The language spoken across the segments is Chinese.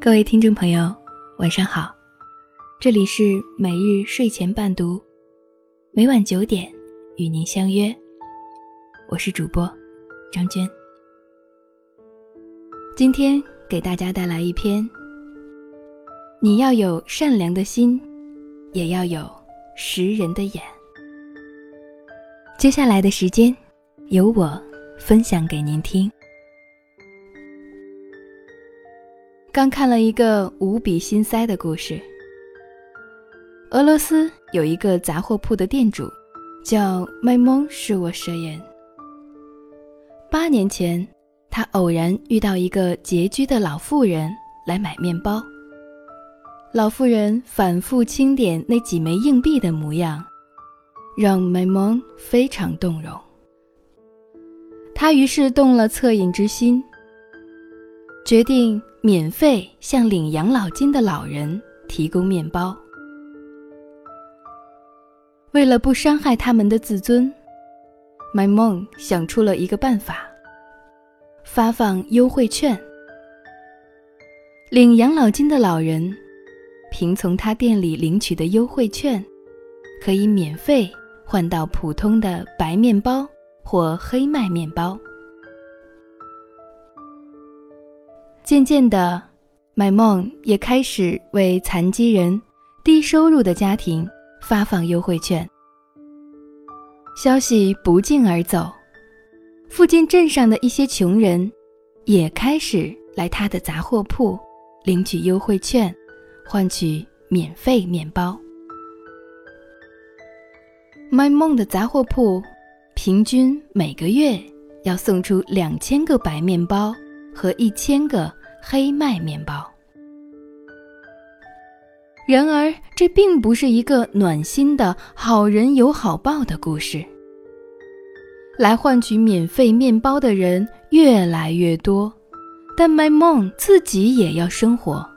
各位听众朋友，晚上好，这里是每日睡前伴读，每晚九点与您相约，我是主播张娟。今天给大家带来一篇：你要有善良的心，也要有识人的眼。接下来的时间，由我分享给您听。刚看了一个无比心塞的故事。俄罗斯有一个杂货铺的店主，叫麦蒙是我舍言。八年前，他偶然遇到一个拮据的老妇人来买面包。老妇人反复清点那几枚硬币的模样，让麦蒙非常动容。他于是动了恻隐之心，决定。免费向领养老金的老人提供面包。为了不伤害他们的自尊，麦梦想出了一个办法：发放优惠券。领养老金的老人凭从他店里领取的优惠券，可以免费换到普通的白面包或黑麦面包。渐渐的，买梦也开始为残疾人、低收入的家庭发放优惠券。消息不胫而走，附近镇上的一些穷人也开始来他的杂货铺领取优惠券，换取免费面包。卖梦的杂货铺平均每个月要送出两千个白面包和一千个。黑麦面包。然而，这并不是一个暖心的好人有好报的故事。来换取免费面包的人越来越多，但麦梦自己也要生活。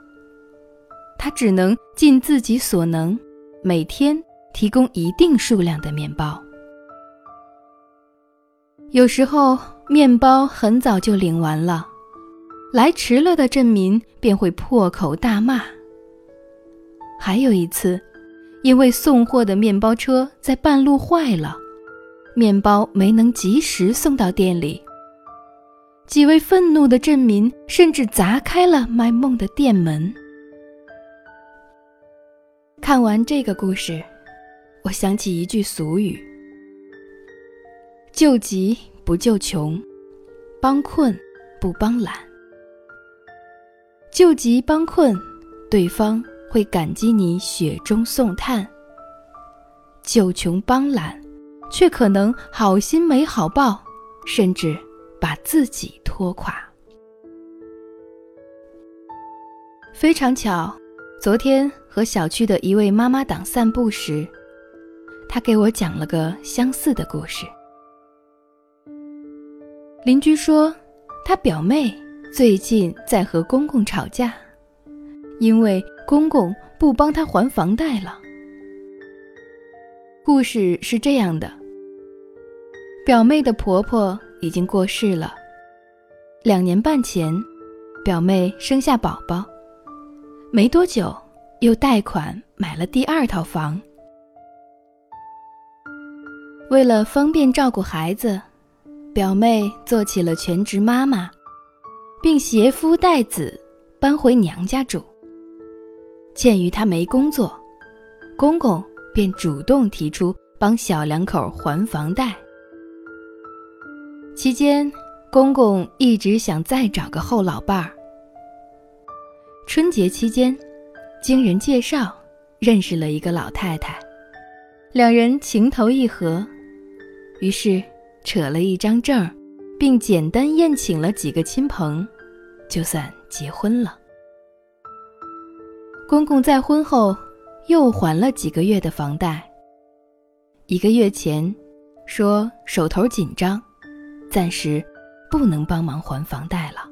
他只能尽自己所能，每天提供一定数量的面包。有时候，面包很早就领完了。来迟了的镇民便会破口大骂。还有一次，因为送货的面包车在半路坏了，面包没能及时送到店里。几位愤怒的镇民甚至砸开了卖梦的店门。看完这个故事，我想起一句俗语：“救急不救穷，帮困不帮懒。”救急帮困，对方会感激你雪中送炭；救穷帮懒，却可能好心没好报，甚至把自己拖垮。非常巧，昨天和小区的一位妈妈党散步时，她给我讲了个相似的故事。邻居说，他表妹。最近在和公公吵架，因为公公不帮他还房贷了。故事是这样的：表妹的婆婆已经过世了，两年半前，表妹生下宝宝，没多久又贷款买了第二套房。为了方便照顾孩子，表妹做起了全职妈妈。并携夫带子搬回娘家住。鉴于他没工作，公公便主动提出帮小两口还房贷。期间，公公一直想再找个后老伴儿。春节期间，经人介绍认识了一个老太太，两人情投意合，于是扯了一张证儿。并简单宴请了几个亲朋，就算结婚了。公公再婚后又还了几个月的房贷。一个月前，说手头紧张，暂时不能帮忙还房贷了。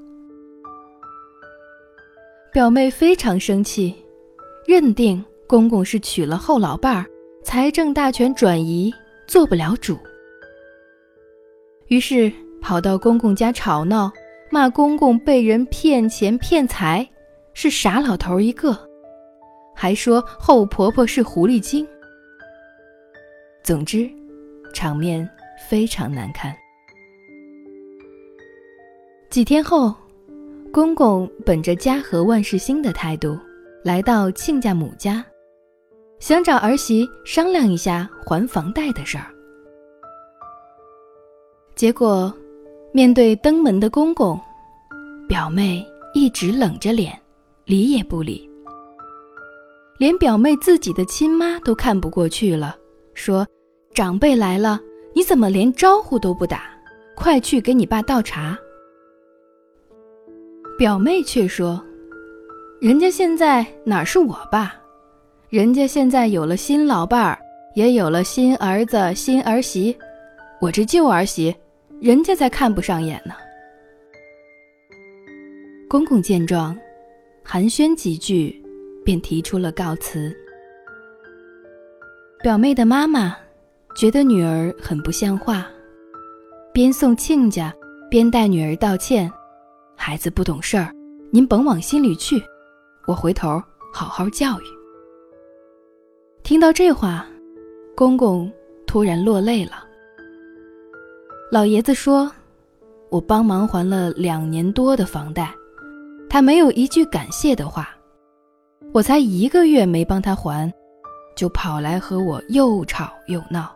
表妹非常生气，认定公公是娶了后老伴儿，财政大权转移，做不了主。于是。跑到公公家吵闹，骂公公被人骗钱骗财，是傻老头一个，还说后婆婆是狐狸精。总之，场面非常难看。几天后，公公本着家和万事兴的态度，来到亲家母家，想找儿媳商量一下还房贷的事儿。结果，面对登门的公公，表妹一直冷着脸，理也不理。连表妹自己的亲妈都看不过去了，说：“长辈来了，你怎么连招呼都不打？快去给你爸倒茶。”表妹却说：“人家现在哪是我爸？人家现在有了新老伴儿，也有了新儿子、新儿媳。我这旧儿媳，人家才看不上眼呢。”公公见状，寒暄几句，便提出了告辞。表妹的妈妈觉得女儿很不像话，边送亲家，边带女儿道歉。孩子不懂事儿，您甭往心里去，我回头好好教育。听到这话，公公突然落泪了。老爷子说：“我帮忙还了两年多的房贷，他没有一句感谢的话。我才一个月没帮他还，就跑来和我又吵又闹。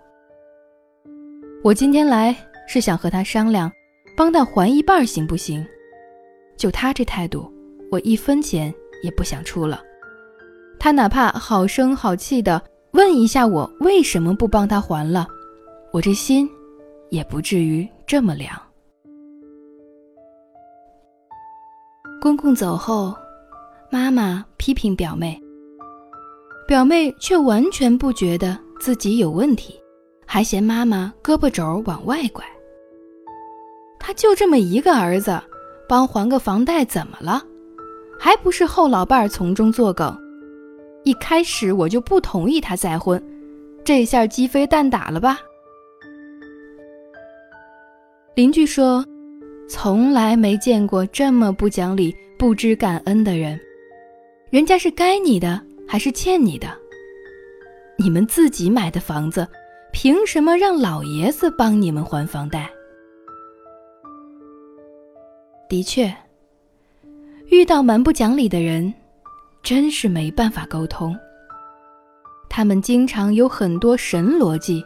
我今天来是想和他商量，帮他还一半行不行？”就他这态度，我一分钱也不想出了。他哪怕好声好气的问一下我为什么不帮他还了，我这心也不至于这么凉。公公走后，妈妈批评表妹，表妹却完全不觉得自己有问题，还嫌妈妈胳膊肘往外拐。他就这么一个儿子。帮还个房贷怎么了？还不是后老伴儿从中作梗。一开始我就不同意他再婚，这下鸡飞蛋打了吧？邻居说，从来没见过这么不讲理、不知感恩的人。人家是该你的还是欠你的？你们自己买的房子，凭什么让老爷子帮你们还房贷？的确，遇到蛮不讲理的人，真是没办法沟通。他们经常有很多神逻辑，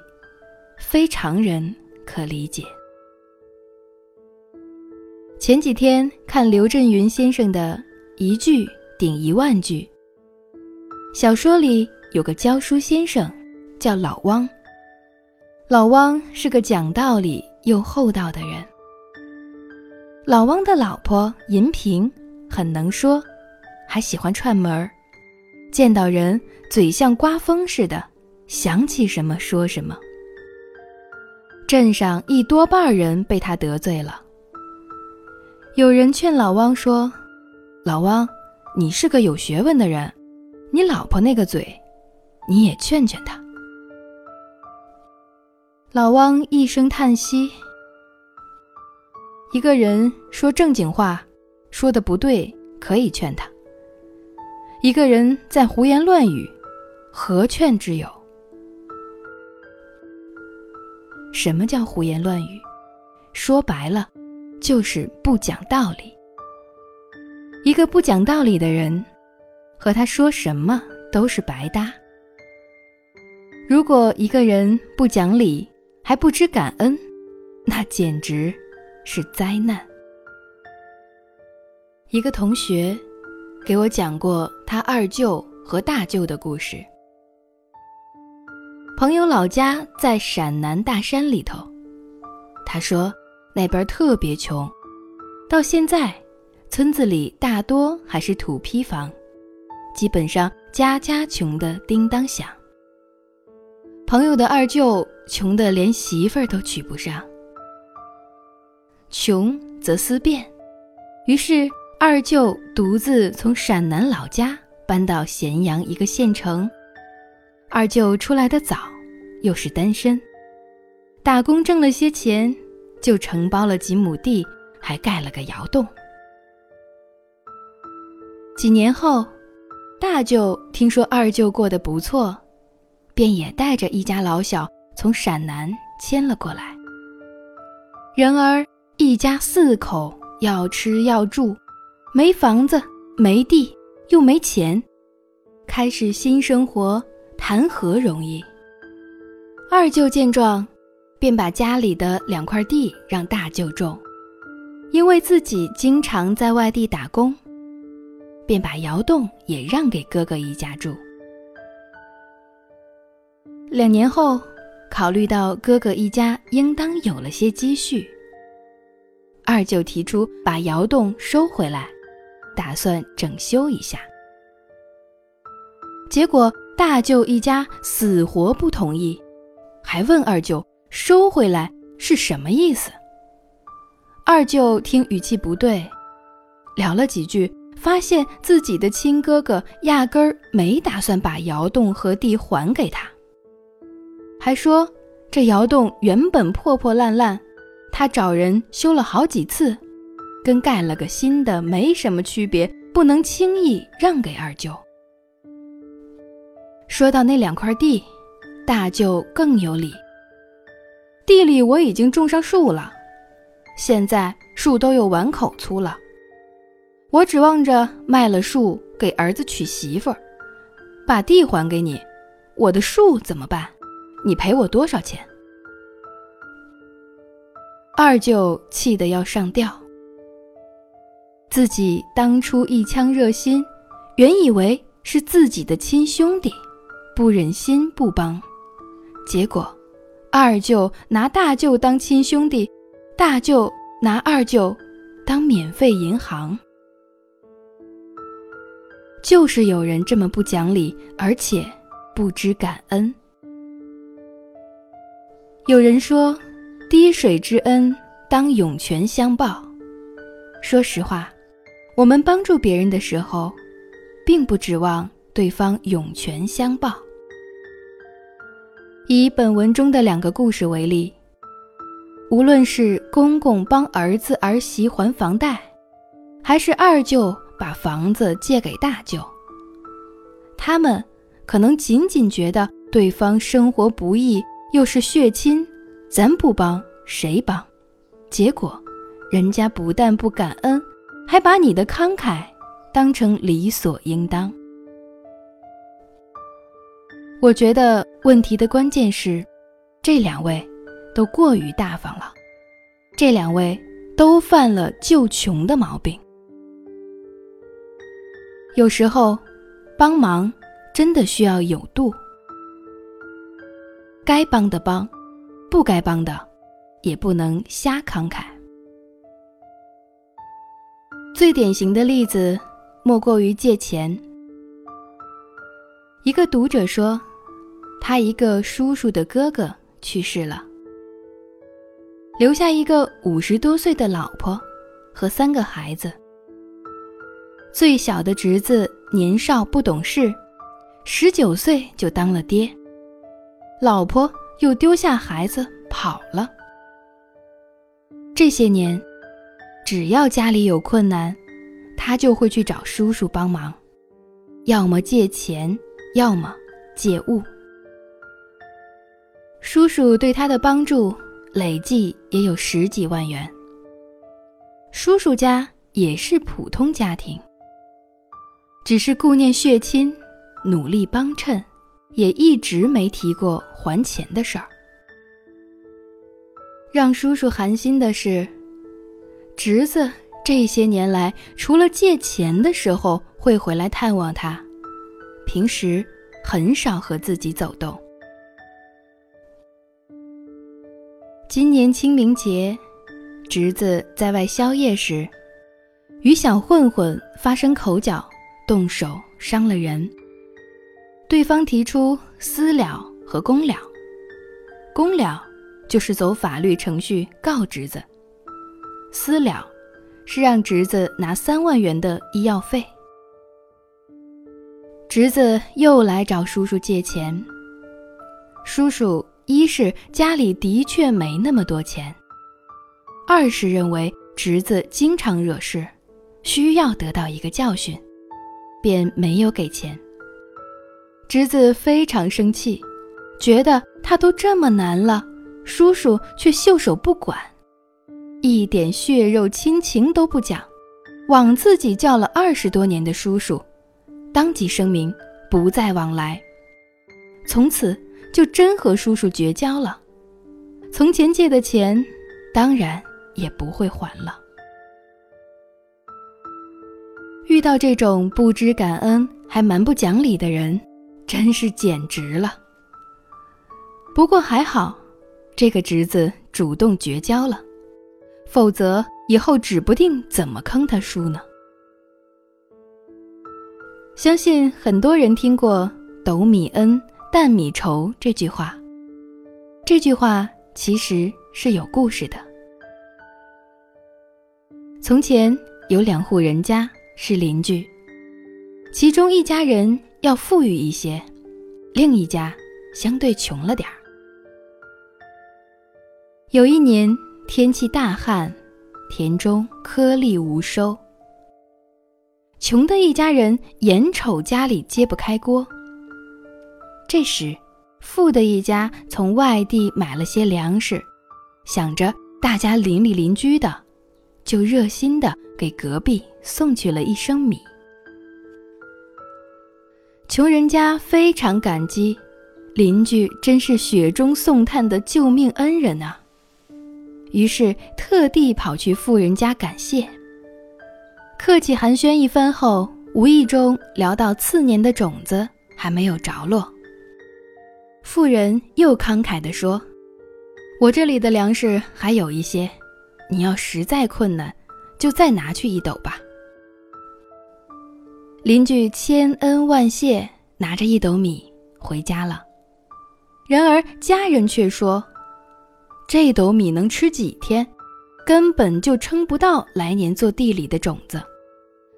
非常人可理解。前几天看刘震云先生的一句顶一万句。小说里有个教书先生，叫老汪。老汪是个讲道理又厚道的人。老汪的老婆银萍很能说，还喜欢串门儿，见到人嘴像刮风似的，想起什么说什么。镇上一多半人被他得罪了。有人劝老汪说：“老汪，你是个有学问的人，你老婆那个嘴，你也劝劝她。”老汪一声叹息。一个人说正经话，说的不对，可以劝他；一个人在胡言乱语，何劝之有？什么叫胡言乱语？说白了，就是不讲道理。一个不讲道理的人，和他说什么都是白搭。如果一个人不讲理，还不知感恩，那简直……是灾难。一个同学给我讲过他二舅和大舅的故事。朋友老家在陕南大山里头，他说那边特别穷，到现在村子里大多还是土坯房，基本上家家穷的叮当响。朋友的二舅穷得连媳妇儿都娶不上。穷则思变，于是二舅独自从陕南老家搬到咸阳一个县城。二舅出来的早，又是单身，打工挣了些钱，就承包了几亩地，还盖了个窑洞。几年后，大舅听说二舅过得不错，便也带着一家老小从陕南迁了过来。然而，一家四口要吃要住，没房子，没地，又没钱，开始新生活谈何容易？二舅见状，便把家里的两块地让大舅种，因为自己经常在外地打工。便把窑洞也让给哥哥一家住。两年后，考虑到哥哥一家应当有了些积蓄，二舅提出把窑洞收回来，打算整修一下。结果大舅一家死活不同意，还问二舅收回来是什么意思。二舅听语气不对，聊了几句。发现自己的亲哥哥压根儿没打算把窑洞和地还给他，还说这窑洞原本破破烂烂，他找人修了好几次，跟盖了个新的没什么区别，不能轻易让给二舅。说到那两块地，大舅更有理。地里我已经种上树了，现在树都有碗口粗了。我指望着卖了树给儿子娶媳妇儿，把地还给你，我的树怎么办？你赔我多少钱？二舅气得要上吊。自己当初一腔热心，原以为是自己的亲兄弟，不忍心不帮，结果二舅拿大舅当亲兄弟，大舅拿二舅当免费银行。就是有人这么不讲理，而且不知感恩。有人说：“滴水之恩，当涌泉相报。”说实话，我们帮助别人的时候，并不指望对方涌泉相报。以本文中的两个故事为例，无论是公公帮儿子儿媳还房贷，还是二舅。把房子借给大舅，他们可能仅仅觉得对方生活不易，又是血亲，咱不帮谁帮？结果，人家不但不感恩，还把你的慷慨当成理所应当。我觉得问题的关键是，这两位都过于大方了，这两位都犯了救穷的毛病。有时候，帮忙真的需要有度，该帮的帮，不该帮的也不能瞎慷慨。最典型的例子莫过于借钱。一个读者说，他一个叔叔的哥哥去世了，留下一个五十多岁的老婆和三个孩子。最小的侄子年少不懂事，十九岁就当了爹，老婆又丢下孩子跑了。这些年，只要家里有困难，他就会去找叔叔帮忙，要么借钱，要么借物。叔叔对他的帮助累计也有十几万元。叔叔家也是普通家庭。只是顾念血亲，努力帮衬，也一直没提过还钱的事儿。让叔叔寒心的是，侄子这些年来除了借钱的时候会回来探望他，平时很少和自己走动。今年清明节，侄子在外宵夜时，与小混混发生口角。动手伤了人，对方提出私了和公了。公了就是走法律程序告侄子，私了是让侄子拿三万元的医药费。侄子又来找叔叔借钱，叔叔一是家里的确没那么多钱，二是认为侄子经常惹事，需要得到一个教训。便没有给钱。侄子非常生气，觉得他都这么难了，叔叔却袖手不管，一点血肉亲情都不讲，枉自己叫了二十多年的叔叔，当即声明不再往来，从此就真和叔叔绝交了。从前借的钱，当然也不会还了。遇到这种不知感恩还蛮不讲理的人。真是简直了。不过还好，这个侄子主动绝交了，否则以后指不定怎么坑他叔呢。相信很多人听过“斗米恩，淡米稠”这句话。这句话其实是有故事的。从前有两户人家是邻居，其中一家人。要富裕一些，另一家相对穷了点儿。有一年天气大旱，田中颗粒无收。穷的一家人眼瞅家里揭不开锅，这时富的一家从外地买了些粮食，想着大家邻里邻居的，就热心的给隔壁送去了一升米。穷人家非常感激，邻居真是雪中送炭的救命恩人啊！于是特地跑去富人家感谢。客气寒暄一番后，无意中聊到次年的种子还没有着落。富人又慷慨地说：“我这里的粮食还有一些，你要实在困难，就再拿去一斗吧。”邻居千恩万谢，拿着一斗米回家了。然而家人却说：“这斗米能吃几天？根本就撑不到来年做地里的种子。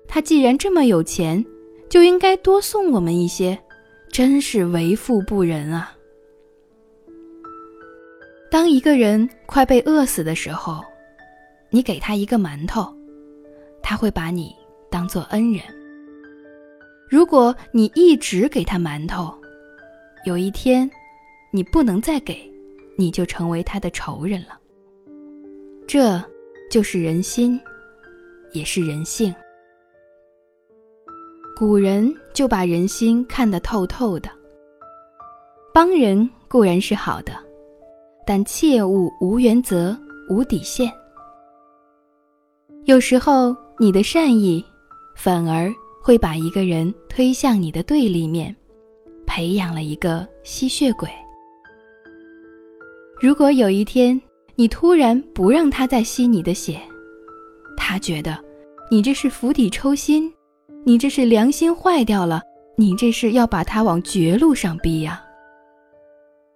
他既然这么有钱，就应该多送我们一些，真是为富不仁啊！”当一个人快被饿死的时候，你给他一个馒头，他会把你当做恩人。如果你一直给他馒头，有一天，你不能再给，你就成为他的仇人了。这，就是人心，也是人性。古人就把人心看得透透的。帮人固然是好的，但切勿无原则、无底线。有时候，你的善意，反而。会把一个人推向你的对立面，培养了一个吸血鬼。如果有一天你突然不让他再吸你的血，他觉得你这是釜底抽薪，你这是良心坏掉了，你这是要把他往绝路上逼呀。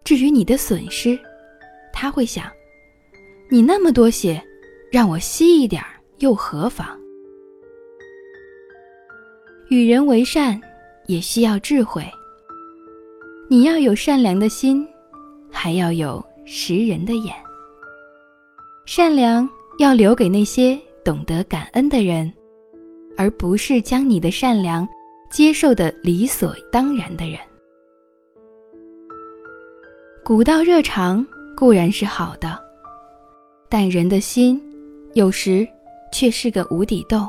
至于你的损失，他会想：你那么多血，让我吸一点又何妨？与人为善，也需要智慧。你要有善良的心，还要有识人的眼。善良要留给那些懂得感恩的人，而不是将你的善良接受的理所当然的人。古道热肠固然是好的，但人的心有时却是个无底洞。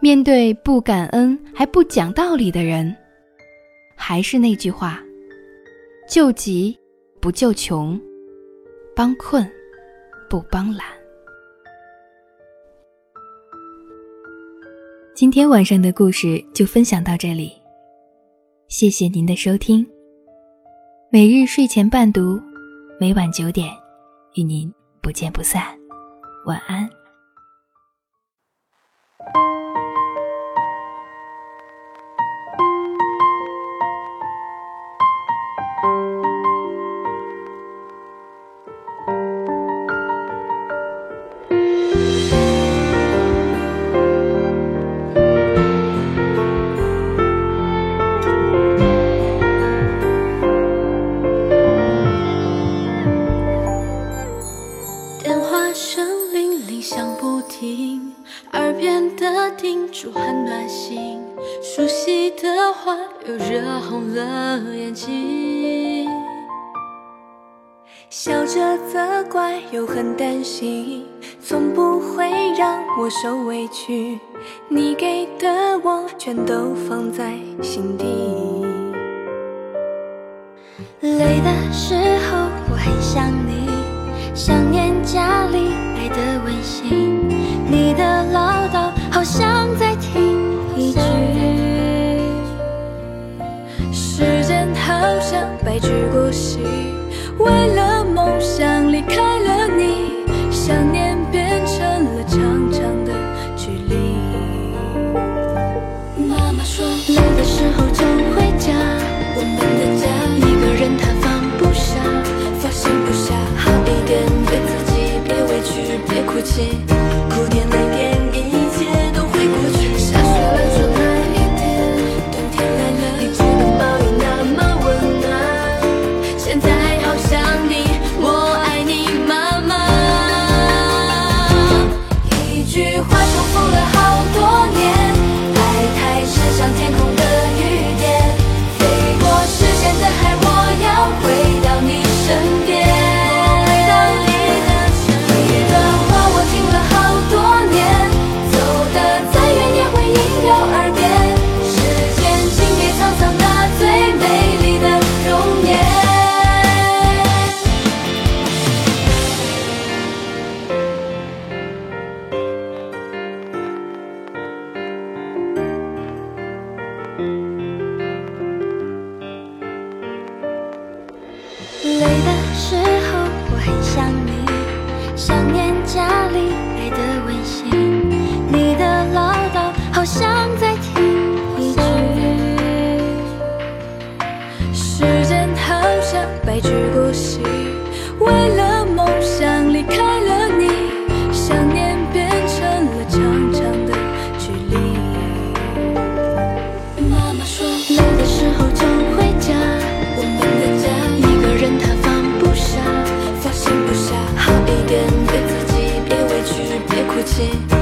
面对不感恩还不讲道理的人，还是那句话：救急不救穷，帮困不帮懒。今天晚上的故事就分享到这里，谢谢您的收听。每日睡前伴读，每晚九点与您不见不散。晚安。担心从不会让我受委屈。你给的我全都放在心底。累的时候我很想你想念家里爱的温馨。你的唠叨好想再听一句。时间好像白驹过隙为了 noche. 起